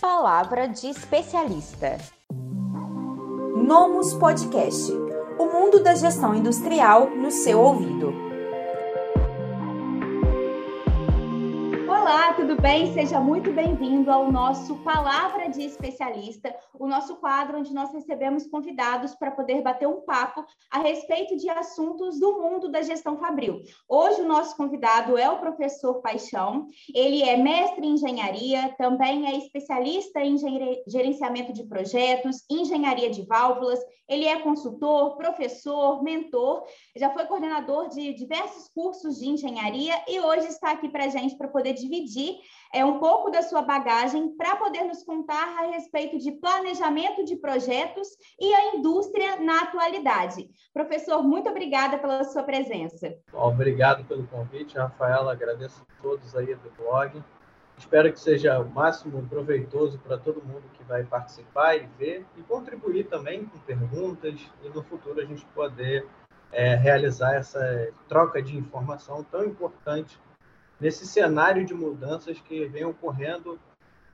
Palavra de especialista. Nomus Podcast. O mundo da gestão industrial no seu ouvido. Olá, tudo bem? Seja muito bem-vindo ao nosso Palavra de Especialista, o nosso quadro onde nós recebemos convidados para poder bater um papo a respeito de assuntos do mundo da gestão fabril. Hoje o nosso convidado é o professor Paixão, ele é mestre em engenharia, também é especialista em gerenciamento de projetos, engenharia de válvulas, ele é consultor, professor, mentor, já foi coordenador de diversos cursos de engenharia e hoje está aqui para a gente para poder dividir dividir é, um pouco da sua bagagem para poder nos contar a respeito de planejamento de projetos e a indústria na atualidade. Professor, muito obrigada pela sua presença. Obrigado pelo convite, Rafaela. Agradeço a todos aí do blog. Espero que seja o máximo proveitoso para todo mundo que vai participar e ver e contribuir também com perguntas e no futuro a gente poder é, realizar essa troca de informação tão importante nesse cenário de mudanças que vem ocorrendo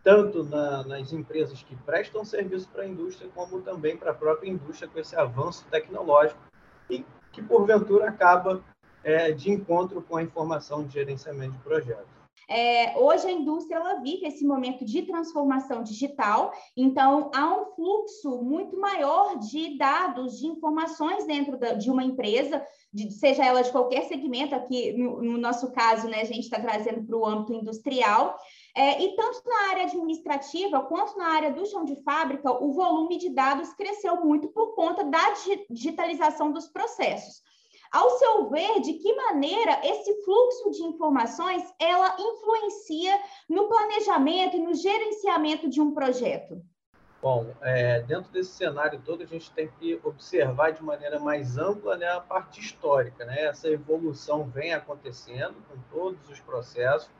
tanto na, nas empresas que prestam serviço para a indústria, como também para a própria indústria com esse avanço tecnológico e que, porventura, acaba é, de encontro com a informação de gerenciamento de projetos. É, hoje a indústria ela vive esse momento de transformação digital, então há um fluxo muito maior de dados, de informações dentro da, de uma empresa, de, seja ela de qualquer segmento, aqui no, no nosso caso, né, a gente está trazendo para o âmbito industrial, é, e tanto na área administrativa quanto na área do chão de fábrica, o volume de dados cresceu muito por conta da digitalização dos processos. Ao seu ver, de que maneira esse fluxo de informações ela influencia no planejamento e no gerenciamento de um projeto? Bom, é, dentro desse cenário todo, a gente tem que observar de maneira mais ampla né, a parte histórica. Né? Essa evolução vem acontecendo com todos os processos.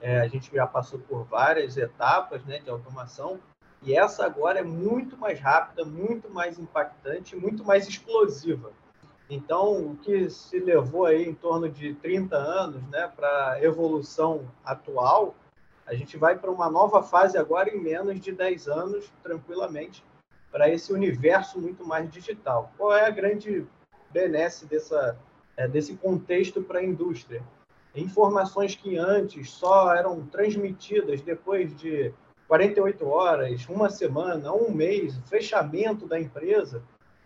É, a gente já passou por várias etapas né, de automação, e essa agora é muito mais rápida, muito mais impactante, muito mais explosiva. Então, o que se levou aí em torno de 30 anos né, para a evolução atual, a gente vai para uma nova fase agora em menos de 10 anos, tranquilamente, para esse universo muito mais digital. Qual é a grande benesse dessa, é, desse contexto para a indústria? Informações que antes só eram transmitidas depois de 48 horas, uma semana, um mês, fechamento da empresa,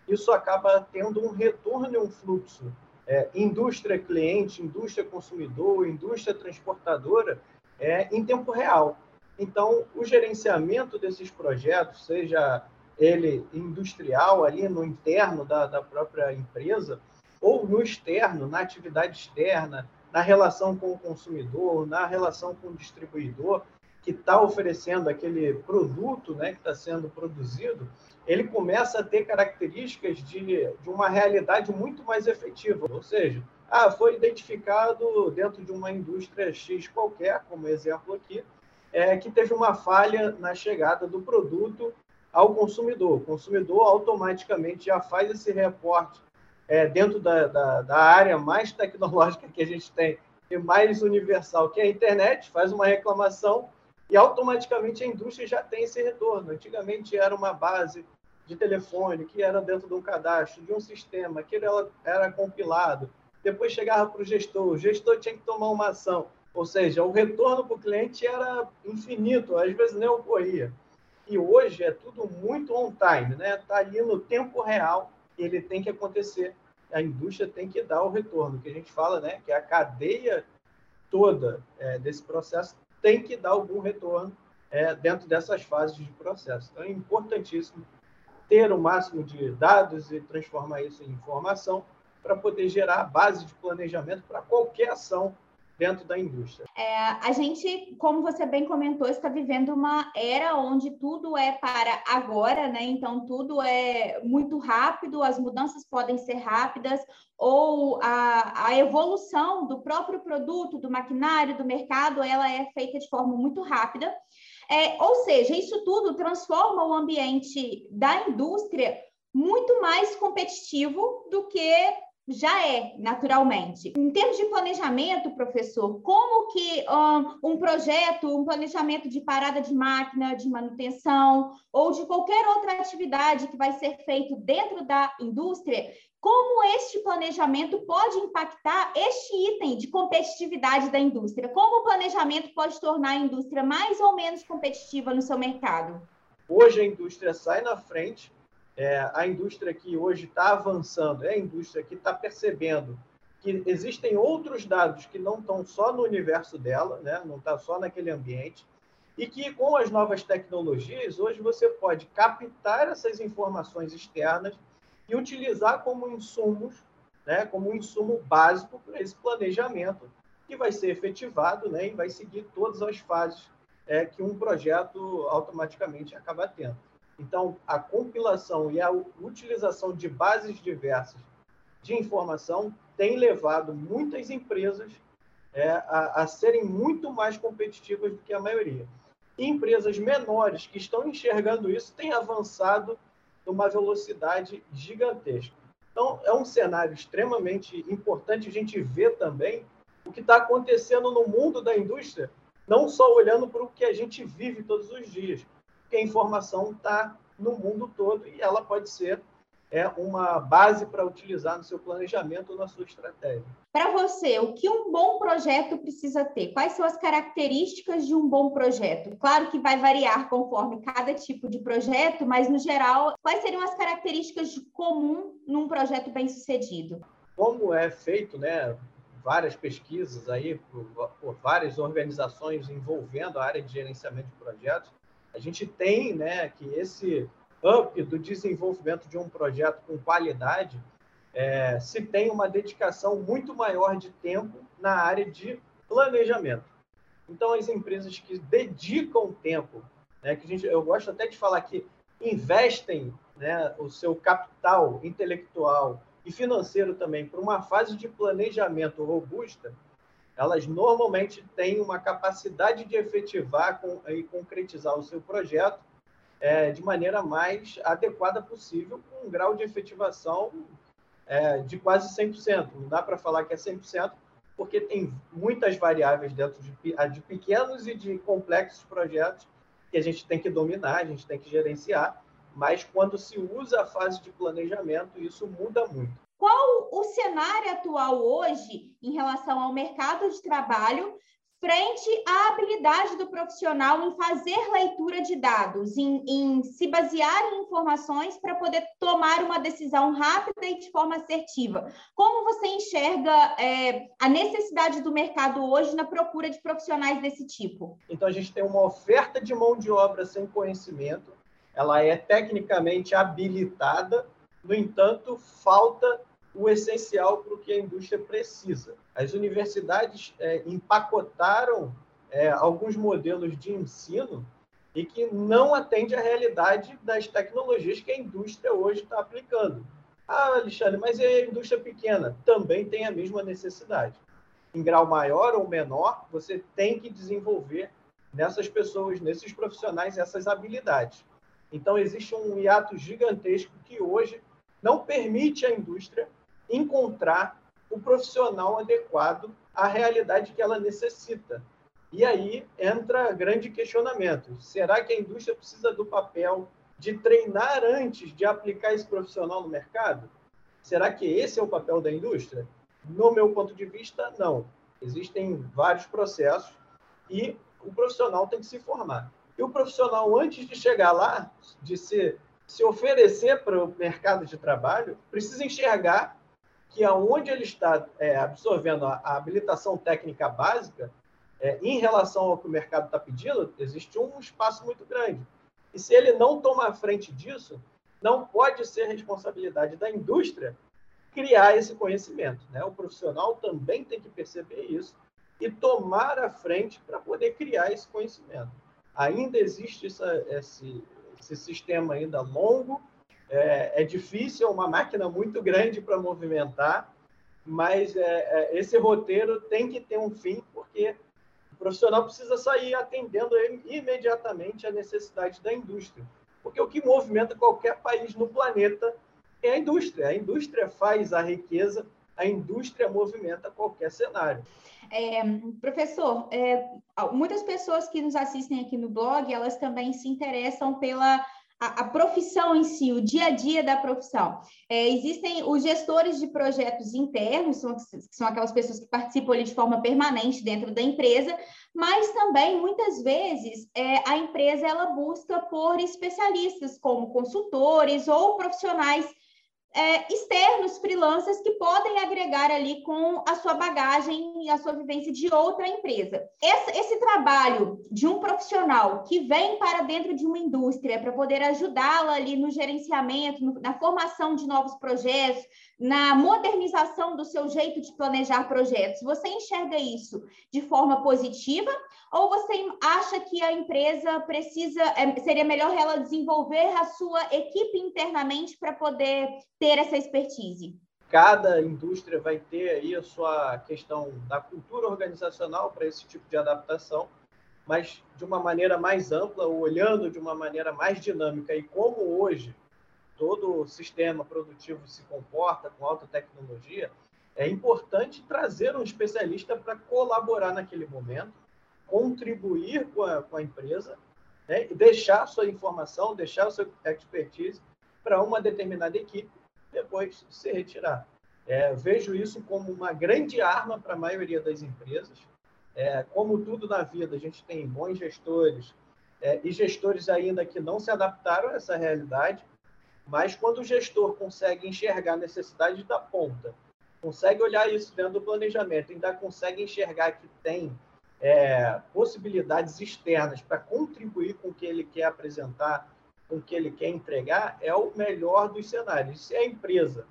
isso acaba tendo um retorno e um fluxo. É, indústria cliente, indústria consumidor, indústria transportadora, é, em tempo real. Então, o gerenciamento desses projetos, seja ele industrial, ali no interno da, da própria empresa, ou no externo, na atividade externa, na relação com o consumidor, na relação com o distribuidor, que está oferecendo aquele produto né, que está sendo produzido, ele começa a ter características de, de uma realidade muito mais efetiva. Ou seja, ah, foi identificado dentro de uma indústria X qualquer, como exemplo aqui, é, que teve uma falha na chegada do produto ao consumidor. O consumidor automaticamente já faz esse reporte é, dentro da, da, da área mais tecnológica que a gente tem e mais universal, que é a internet, faz uma reclamação e automaticamente a indústria já tem esse retorno. Antigamente era uma base de telefone que era dentro de um cadastro, de um sistema, que era, era compilado. Depois chegava para o gestor, o gestor tinha que tomar uma ação. Ou seja, o retorno para o cliente era infinito, às vezes nem ocorria. E hoje é tudo muito on time, né? Está ali no tempo real, ele tem que acontecer. A indústria tem que dar o retorno, que a gente fala, né? Que a cadeia toda é, desse processo tem que dar algum retorno é, dentro dessas fases de processo. Então, é importantíssimo ter o máximo de dados e transformar isso em informação para poder gerar a base de planejamento para qualquer ação dentro da indústria. É, a gente, como você bem comentou, está vivendo uma era onde tudo é para agora, né? Então tudo é muito rápido, as mudanças podem ser rápidas, ou a, a evolução do próprio produto, do maquinário, do mercado, ela é feita de forma muito rápida. É, ou seja, isso tudo transforma o ambiente da indústria muito mais competitivo do que já é, naturalmente. Em termos de planejamento, professor, como que um, um, projeto, um planejamento de parada de máquina, de manutenção, ou de qualquer outra atividade que vai ser feito dentro da indústria, como este planejamento pode impactar este item de competitividade da indústria? Como o planejamento pode tornar a indústria mais ou menos competitiva no seu mercado? Hoje a indústria sai na frente é, a indústria que hoje está avançando, é a indústria que está percebendo que existem outros dados que não estão só no universo dela, né? não está só naquele ambiente, e que com as novas tecnologias, hoje você pode captar essas informações externas e utilizar como insumos, né? como um insumo básico para esse planejamento, que vai ser efetivado né? e vai seguir todas as fases é, que um projeto automaticamente acaba tendo. Então, a compilação e a utilização de bases diversas de informação tem levado muitas empresas é, a, a, serem muito mais competitivas do que a maioria. E empresas menores que estão enxergando isso têm avançado numa velocidade gigantesca. Então, é um cenário extremamente importante a gente ver também o que está acontecendo no mundo da indústria, não só olhando para o que a gente vive todos os dias, porque a informação está no mundo todo e ela pode ser é uma base para utilizar no seu planejamento ou na sua estratégia. Para você, o que um bom projeto precisa ter? Quais são as características de um bom projeto? Claro que vai variar conforme cada tipo de projeto, mas no geral, quais seriam as características de comum num projeto bem-sucedido? Como é feito, né, várias pesquisas aí por, por várias organizações envolvendo a área de gerenciamento de projetos, a gente tem né, que esse up do desenvolvimento de um projeto com qualidade é, se tem uma dedicação muito maior de tempo na área de planejamento. Então, as empresas que dedicam tempo, né, que gente, eu gosto até de falar que investem né, o seu capital intelectual e financeiro também para uma fase de planejamento robusta, elas normalmente têm uma capacidade de efetivar com, e concretizar o seu projeto é, de maneira mais adequada possível, com um grau de efetivação é, de quase 100%. Não dá para falar que é 100%, porque tem muitas variáveis dentro de, de pequenos e de complexos projetos que a gente tem que dominar, a gente tem que gerenciar, mas quando se usa a fase de planejamento, isso muda muito. Qual o cenário atual hoje em relação ao mercado de trabalho frente à habilidade do profissional em fazer leitura de dados, em, em se basear em informações para poder tomar uma decisão rápida e de forma assertiva. Como você enxerga é, a necessidade do mercado hoje na procura de profissionais desse tipo? Então, a gente tem uma oferta de mão de obra sem conhecimento, ela é tecnicamente habilitada, no entanto, falta o essencial para o que a indústria precisa. As universidades é, empacotaram é, alguns modelos de ensino e que não atende à realidade das tecnologias que a indústria hoje está aplicando. Ah, Alexandre, mas e a indústria pequena? Também tem a mesma necessidade. Em grau maior ou menor, você tem que desenvolver nessas pessoas, nesses profissionais, essas habilidades. Então, existe um hiato gigantesco que hoje não permite à indústria encontrar o profissional adequado à realidade que ela necessita. E aí entra grande questionamento: será que a indústria precisa do papel de treinar antes de aplicar esse profissional no mercado? Será que esse é o papel da indústria? No meu ponto de vista, não. Existem vários processos e o profissional tem que se formar. E o profissional, antes de chegar lá, de se, se oferecer para o mercado de trabalho, precisa enxergar que aonde ele está é, absorvendo a, a, habilitação técnica básica, é, em relação ao que o mercado está pedindo, existe um espaço muito grande. E se ele não tomar frente disso, não pode ser responsabilidade da indústria criar esse conhecimento. Né? O profissional também tem que perceber isso e tomar a frente para poder criar esse conhecimento. Ainda existe essa, esse, esse sistema ainda longo é, é difícil, é uma máquina muito grande para movimentar, mas é, é, esse roteiro tem que ter um fim, porque o profissional precisa sair atendendo imediatamente a necessidade da indústria. Porque o que movimenta qualquer país no planeta é a indústria. A indústria faz a riqueza, a indústria movimenta qualquer cenário. É, professor, é, muitas pessoas que nos assistem aqui no blog, elas também se interessam pela a, a, profissão em si, o dia a dia da profissão. É, existem os gestores de projetos internos, são, são aquelas pessoas que participam ali de forma permanente dentro da empresa, mas também, muitas vezes, é, a empresa ela busca por especialistas, como consultores ou profissionais é, externos, freelancers, que podem agregar ali com a sua bagagem e a sua vivência de outra empresa. Esse, esse trabalho de um profissional que vem para dentro de uma indústria para poder ajudá-la ali no gerenciamento, no, na formação de novos projetos, na modernização do seu jeito de planejar projetos, você enxerga isso de forma positiva ou você acha que a empresa precisa, é, seria melhor ela desenvolver a sua equipe internamente para poder ter essa expertise? Cada indústria vai ter aí a sua questão da cultura organizacional para esse tipo de adaptação, mas de uma maneira mais ampla, olhando de uma maneira mais dinâmica. E como hoje todo o sistema produtivo se comporta com alta tecnologia, é importante trazer um especialista para colaborar naquele momento, contribuir com a, com a empresa, né, e deixar sua informação, deixar sua expertise para uma determinada equipe, depois se retirar. É, vejo isso como uma grande arma para a maioria das empresas. É, como tudo na vida, a gente tem bons gestores é, e gestores ainda que não se adaptaram a essa realidade mas quando o gestor consegue enxergar a necessidade da ponta, consegue olhar isso dentro do planejamento, ainda consegue enxergar que tem é, possibilidades externas para contribuir com o que ele quer apresentar, com o que ele quer entregar, é o melhor dos cenários. Se a empresa,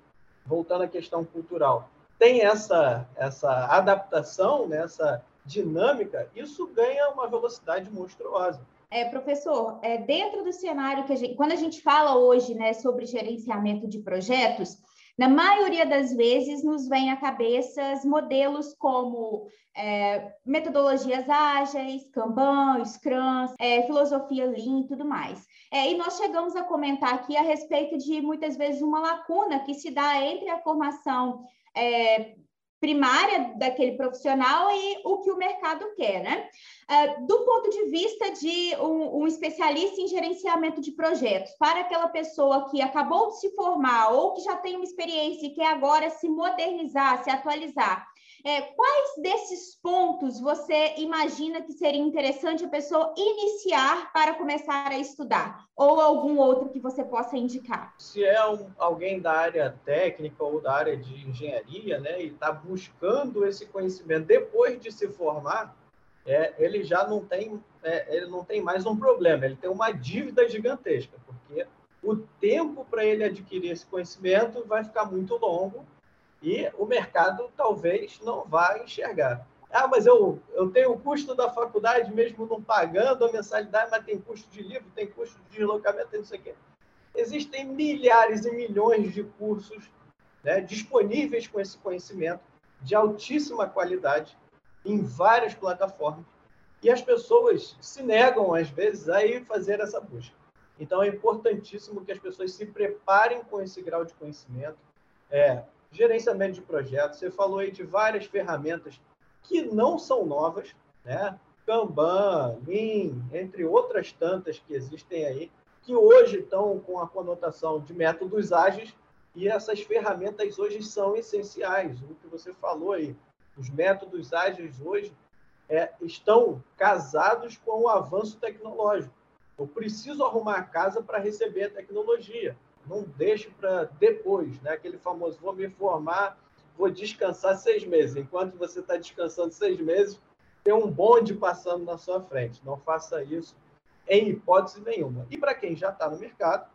voltando à questão cultural, tem essa, essa adaptação, né, essa dinâmica, isso ganha uma velocidade monstruosa. É, professor, é, dentro do cenário que a gente, quando a gente fala hoje né, sobre gerenciamento de projetos, na maioria das vezes nos vem à cabeça modelos como é, metodologias ágeis, Kanban, Scrum, é, filosofia Lean e tudo mais. É, e nós chegamos a comentar aqui a respeito de muitas vezes uma lacuna que se dá entre a formação é, primária daquele profissional e o que o mercado quer, né? Uh, do ponto de vista de um, um, especialista em gerenciamento de projetos, para aquela pessoa que acabou de se formar ou que já tem uma experiência e quer agora se modernizar, se atualizar, é, quais desses pontos você imagina que seria interessante a pessoa iniciar para começar a estudar? Ou algum outro que você possa indicar? Se é um, alguém da área técnica ou da área de engenharia, né, e está buscando esse conhecimento depois de se formar, é, ele já não tem, é, ele não tem mais um problema, ele tem uma dívida gigantesca, porque o tempo para ele adquirir esse conhecimento vai ficar muito longo e o mercado talvez não vá enxergar. Ah, mas eu, eu tenho o custo da faculdade mesmo não pagando a mensalidade, mas tem custo de livro, tem custo de deslocamento, tem não sei o quê. Existem milhares e milhões de cursos né, disponíveis com esse conhecimento de altíssima qualidade em várias plataformas e as pessoas se negam, às vezes, a ir fazer essa busca. Então, é importantíssimo que as pessoas se preparem com esse grau de conhecimento, é, gerenciamento de projetos. Você falou aí de várias ferramentas que não são novas, né? Kanban, Lean, entre outras tantas que existem aí, que hoje estão com a conotação de métodos ágeis e essas ferramentas hoje são essenciais. O que você falou aí, os métodos ágeis hoje é, estão casados com o avanço tecnológico. Eu preciso arrumar a casa para receber a tecnologia não deixe para depois, né? Aquele famoso, vou me formar, vou descansar seis meses. Enquanto você está descansando seis meses, tem um bonde passando na sua frente. Não faça isso em hipótese nenhuma. E para quem já está no mercado,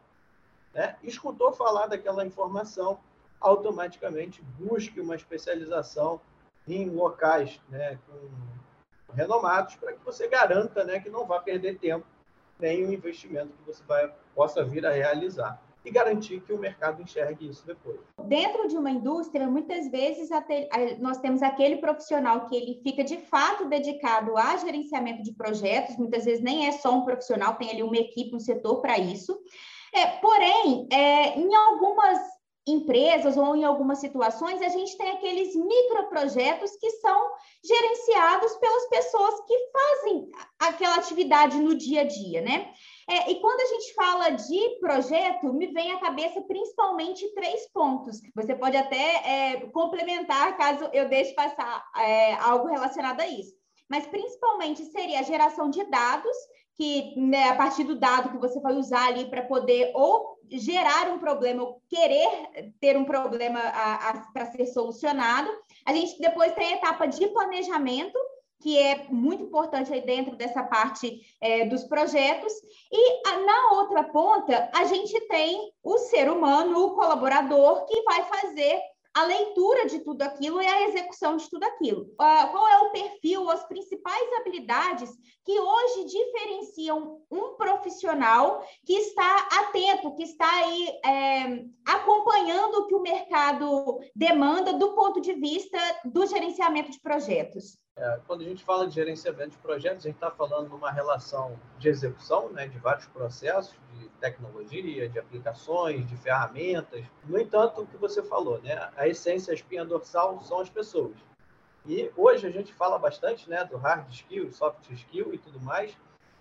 né, escutou falar daquela informação, automaticamente busque uma especialização em locais né, com, renomados para que você garanta né, que não vá perder tempo nem o investimento que você vai, possa vir a realizar e garantir que o mercado enxergue isso depois. Dentro de uma indústria, muitas vezes nós temos aquele profissional que ele fica de fato dedicado a gerenciamento de projetos, muitas vezes nem é só um profissional, tem ali uma equipe, um setor para isso. É, porém, é, em algumas empresas ou em algumas situações, a gente tem aqueles microprojetos que são gerenciados pelas pessoas que fazem aquela atividade no dia a dia, né? É, e quando a gente fala de projeto, me vem à cabeça principalmente três pontos. Você pode até é, complementar caso eu deixe passar é, algo relacionado a isso. Mas principalmente seria a geração de dados, que né, a partir do dado que você vai usar ali para poder ou gerar um problema, ou querer ter um problema para ser solucionado. A gente depois tem a etapa de planejamento, que é muito importante aí dentro dessa parte é, dos projetos. E a, na outra ponta, a gente tem o ser humano, o colaborador, que vai fazer a leitura de tudo aquilo e a execução de tudo aquilo. Uh, qual é o perfil, as principais habilidades que hoje diferenciam um profissional que está atento, que está aí é, acompanhando o que o mercado demanda do ponto de vista do gerenciamento de projetos? É, quando a gente fala de gerenciamento de projetos, a gente está falando de uma relação de execução né, de vários processos, de tecnologia, de aplicações, de ferramentas. No entanto, o que você falou, né, a essência, a espinha dorsal são as pessoas. E hoje a gente fala bastante né, do hard skill, soft skill e tudo mais,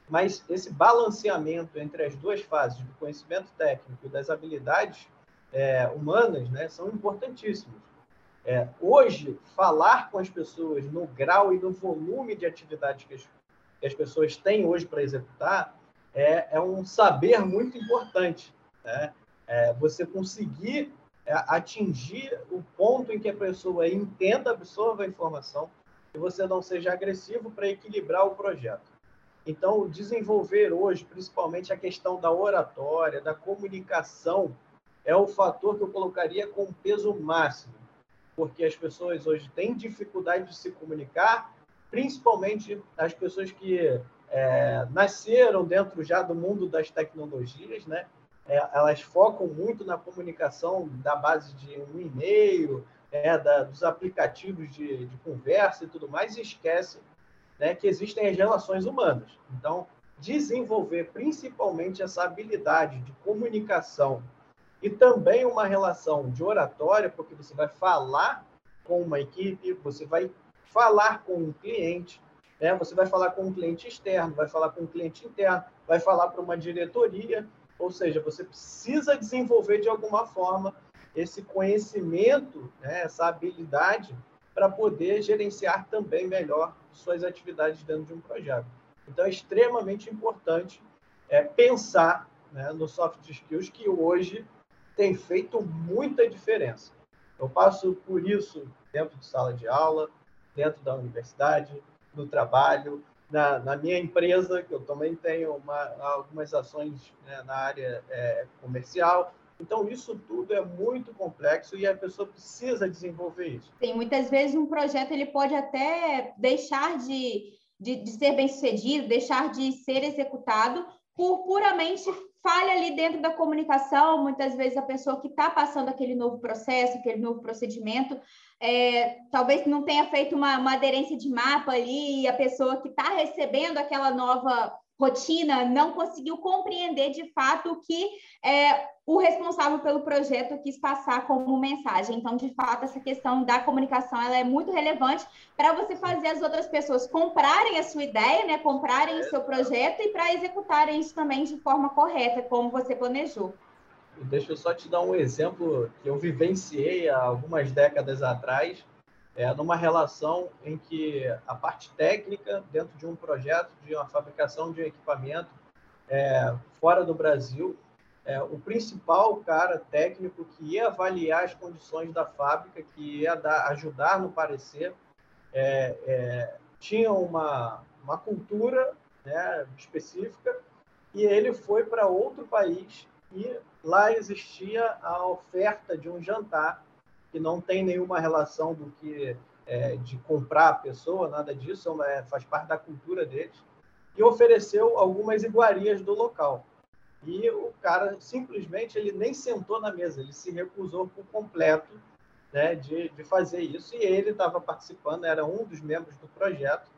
mas esse balanceamento entre as duas fases, do conhecimento técnico e das habilidades é, humanas, né, são importantíssimos. É, hoje, falar com as pessoas no grau e no volume de atividades que as, que as pessoas têm hoje para executar é, é, um saber muito importante. Né? É, você conseguir é, atingir o ponto em que a pessoa entenda, absorva a informação e você não seja agressivo para equilibrar o projeto. Então, desenvolver hoje, principalmente a questão da oratória, da comunicação, é o fator que eu colocaria com peso máximo porque as pessoas hoje têm dificuldade de se comunicar, principalmente as pessoas que é, nasceram dentro já do mundo das tecnologias, né? É, elas focam muito na comunicação da base de um e-mail, é, da, dos aplicativos de, de, conversa e tudo mais, e esquecem né, que existem as relações humanas. Então, desenvolver principalmente essa habilidade de comunicação e também uma relação de oratória, porque você vai falar com uma equipe, você vai falar com um cliente, né? você vai falar com um cliente externo, vai falar com um cliente interno, vai falar para uma diretoria, ou seja, você precisa desenvolver de alguma forma esse conhecimento, né? essa habilidade para poder gerenciar também melhor suas atividades dentro de um projeto. Então, é extremamente importante é, pensar né, no soft skills que hoje tem feito muita diferença. Eu passo por isso dentro de sala de aula, dentro da universidade, no trabalho, na, na minha empresa, que eu também tenho uma, algumas ações né, na área é, comercial. Então, isso tudo é muito complexo e a pessoa precisa desenvolver isso. Sim, muitas vezes um projeto ele pode até deixar de, de, de ser bem sucedido, deixar de ser executado por puramente falha ali dentro da comunicação, muitas vezes a pessoa que está passando aquele novo processo, aquele novo procedimento, é, talvez não tenha feito uma, uma aderência de mapa ali, e a pessoa que está recebendo aquela nova rotina não conseguiu compreender de fato o que é, o responsável pelo projeto quis passar como mensagem. Então, de fato, essa questão da comunicação ela é muito relevante para você fazer as outras pessoas comprarem a sua ideia, né, comprarem o seu projeto e para executarem isso também de forma correta, como você planejou. Deixa eu só te dar um exemplo que eu vivenciei há algumas décadas atrás é, numa relação em que a parte técnica, dentro de um projeto de uma fabricação de um equipamento é, fora do Brasil, é, o principal cara técnico que ia avaliar as condições da fábrica, que ia dar, ajudar no parecer, é, é, tinha uma, uma cultura né, específica e ele foi para outro país e lá existia a oferta de um jantar que não tem nenhuma relação do que é, de comprar a pessoa, nada disso, é, faz parte da cultura deles, e ofereceu algumas iguarias do local. E o cara simplesmente ele nem sentou na mesa, ele se recusou por completo né, de, de fazer isso, e ele estava participando, era um dos membros do projeto.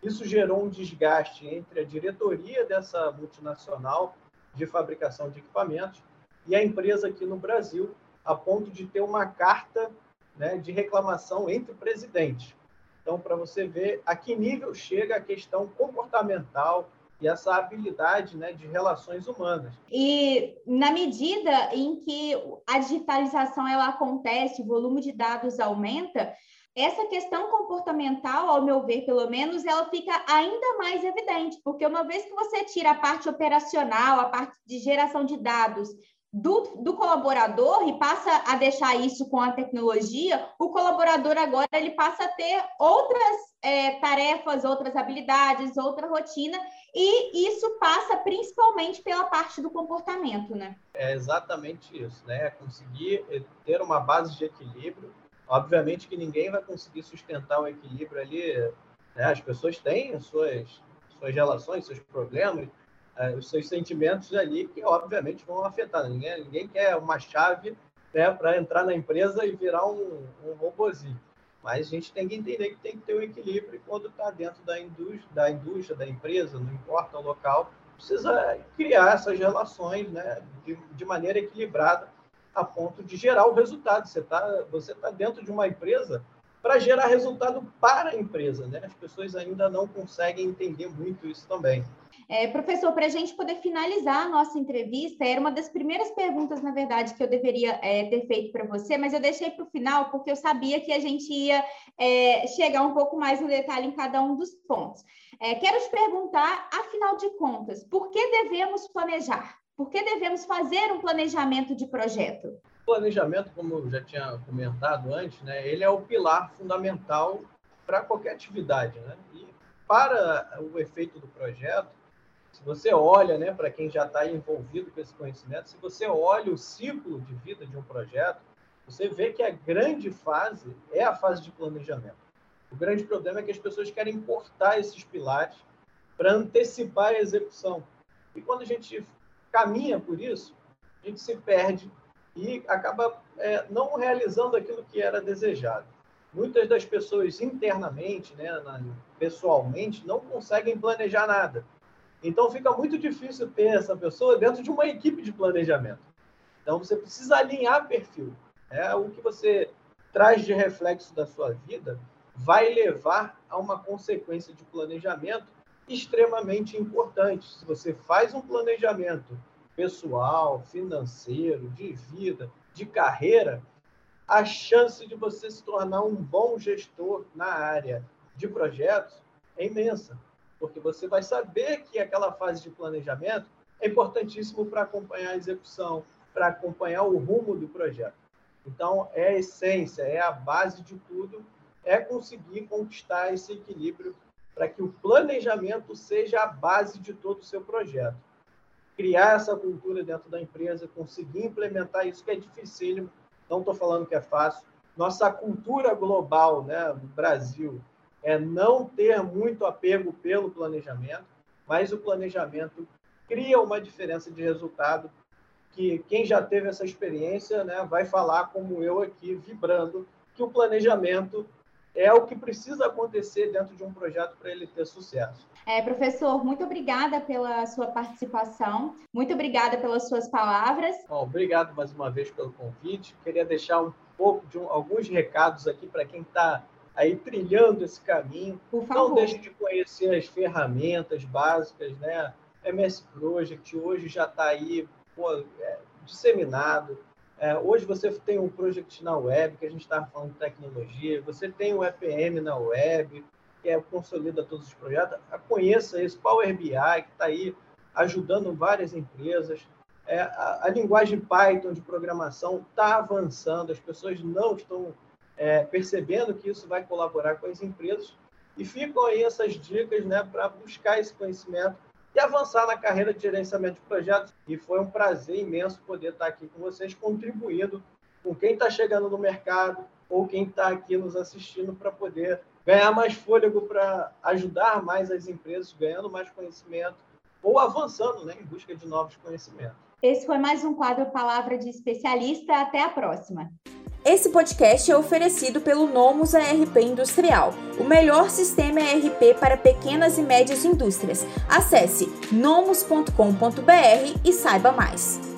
Isso gerou um desgaste entre a diretoria dessa multinacional de fabricação de equipamentos e a empresa aqui no Brasil, a ponto de ter uma carta né, de reclamação entre presidentes. Então, para você ver a que nível chega a questão comportamental e essa habilidade né, de relações humanas. E na medida em que a digitalização ela acontece, o volume de dados aumenta, essa questão comportamental, ao meu ver, pelo menos, ela fica ainda mais evidente, porque uma vez que você tira a parte operacional, a parte de geração de dados do, do, colaborador e passa a deixar isso com a tecnologia, o colaborador agora ele passa a ter outras é, tarefas, outras habilidades, outra rotina, e isso passa principalmente pela parte do comportamento, né? É exatamente isso, né? Conseguir ter uma base de equilíbrio. Obviamente que ninguém vai conseguir sustentar um equilíbrio ali. Né? As pessoas têm suas, suas relações, seus problemas, é, os seus sentimentos ali, que obviamente vão afetar. Ninguém, ninguém quer uma chave né, para entrar na empresa e virar um, um robozinho. Mas a gente tem que entender que tem que ter um equilíbrio quando está dentro da indústria, da indústria, da empresa, não importa o local, precisa criar essas relações né, de, de maneira equilibrada a ponto de gerar o resultado. Você está você tá dentro de uma empresa para gerar resultado para a empresa. Né? As pessoas ainda não conseguem entender muito isso também. É, professor, para a gente poder finalizar a nossa entrevista, era uma das primeiras perguntas, na verdade, que eu deveria é, ter feito para você, mas eu deixei para o final porque eu sabia que a gente ia é, chegar um pouco mais no detalhe em cada um dos pontos. É, quero te perguntar, afinal de contas, por que devemos planejar? Por que devemos fazer um planejamento de projeto? O planejamento, como eu já tinha comentado antes, né, ele é o pilar fundamental para qualquer atividade. Né? E para o efeito do projeto, se você olha, né, para quem já está envolvido com esse conhecimento, se você olha o ciclo de vida de um projeto, você vê que a grande fase é a fase de planejamento. O grande problema é que as pessoas querem importar esses pilares para antecipar a execução. E quando a gente caminha por isso, a gente se perde e acaba é, não realizando aquilo que era desejado. Muitas das pessoas internamente, né, pessoalmente, não conseguem planejar nada. Então fica muito difícil ter essa pessoa dentro de uma equipe de planejamento. Então você precisa alinhar perfil. É o que você traz de reflexo da sua vida vai levar a uma consequência de planejamento extremamente importante. Se você faz um planejamento pessoal, financeiro, de vida, de carreira, a chance de você se tornar um bom gestor na área de projetos é imensa, porque você vai saber que aquela fase de planejamento é importantíssimo para acompanhar a execução, para acompanhar o rumo do projeto. Então, é a essência, é a base de tudo, é conseguir conquistar esse equilíbrio para que o planejamento seja a base de todo o seu projeto. Criar essa cultura dentro da empresa, conseguir implementar isso que é dificílimo, não estou falando que é fácil. Nossa cultura global, né, do Brasil, é não ter muito apego pelo planejamento, mas o planejamento cria uma diferença de resultado que quem já teve essa experiência né, vai falar como eu aqui, vibrando, que o planejamento é o que precisa acontecer dentro de um projeto para ele ter sucesso. É, professor, muito obrigada pela sua participação, muito obrigada pelas suas palavras. Bom, obrigado mais uma vez pelo convite. Queria deixar um pouco de um, alguns recados aqui para quem está aí trilhando esse caminho. Não deixe de conhecer as ferramentas básicas, né? MS Project hoje já está aí pô, é, disseminado é, hoje você tem um project na web, que a gente estava falando de tecnologia, você tem o EPM na web, que é, consolida todos os projetos. Conheça esse Power BI, que está aí ajudando várias empresas. É, a, a, linguagem Python de programação está avançando, as pessoas não estão é, percebendo que isso vai colaborar com as empresas. E ficam aí essas dicas né, para buscar esse conhecimento e avançar na carreira de gerenciamento de projetos. E foi um prazer imenso poder estar aqui com vocês, contribuindo com quem está chegando no mercado ou quem está aqui nos assistindo para poder ganhar mais fôlego para ajudar mais as empresas, ganhando mais conhecimento ou avançando né, em busca de novos conhecimentos. Esse foi mais um quadro Palavra de Especialista. Até a próxima. Esse podcast é oferecido pelo Nomus ARP Industrial, o melhor sistema ERP para pequenas e médias indústrias. Acesse nomus.com.br e saiba mais.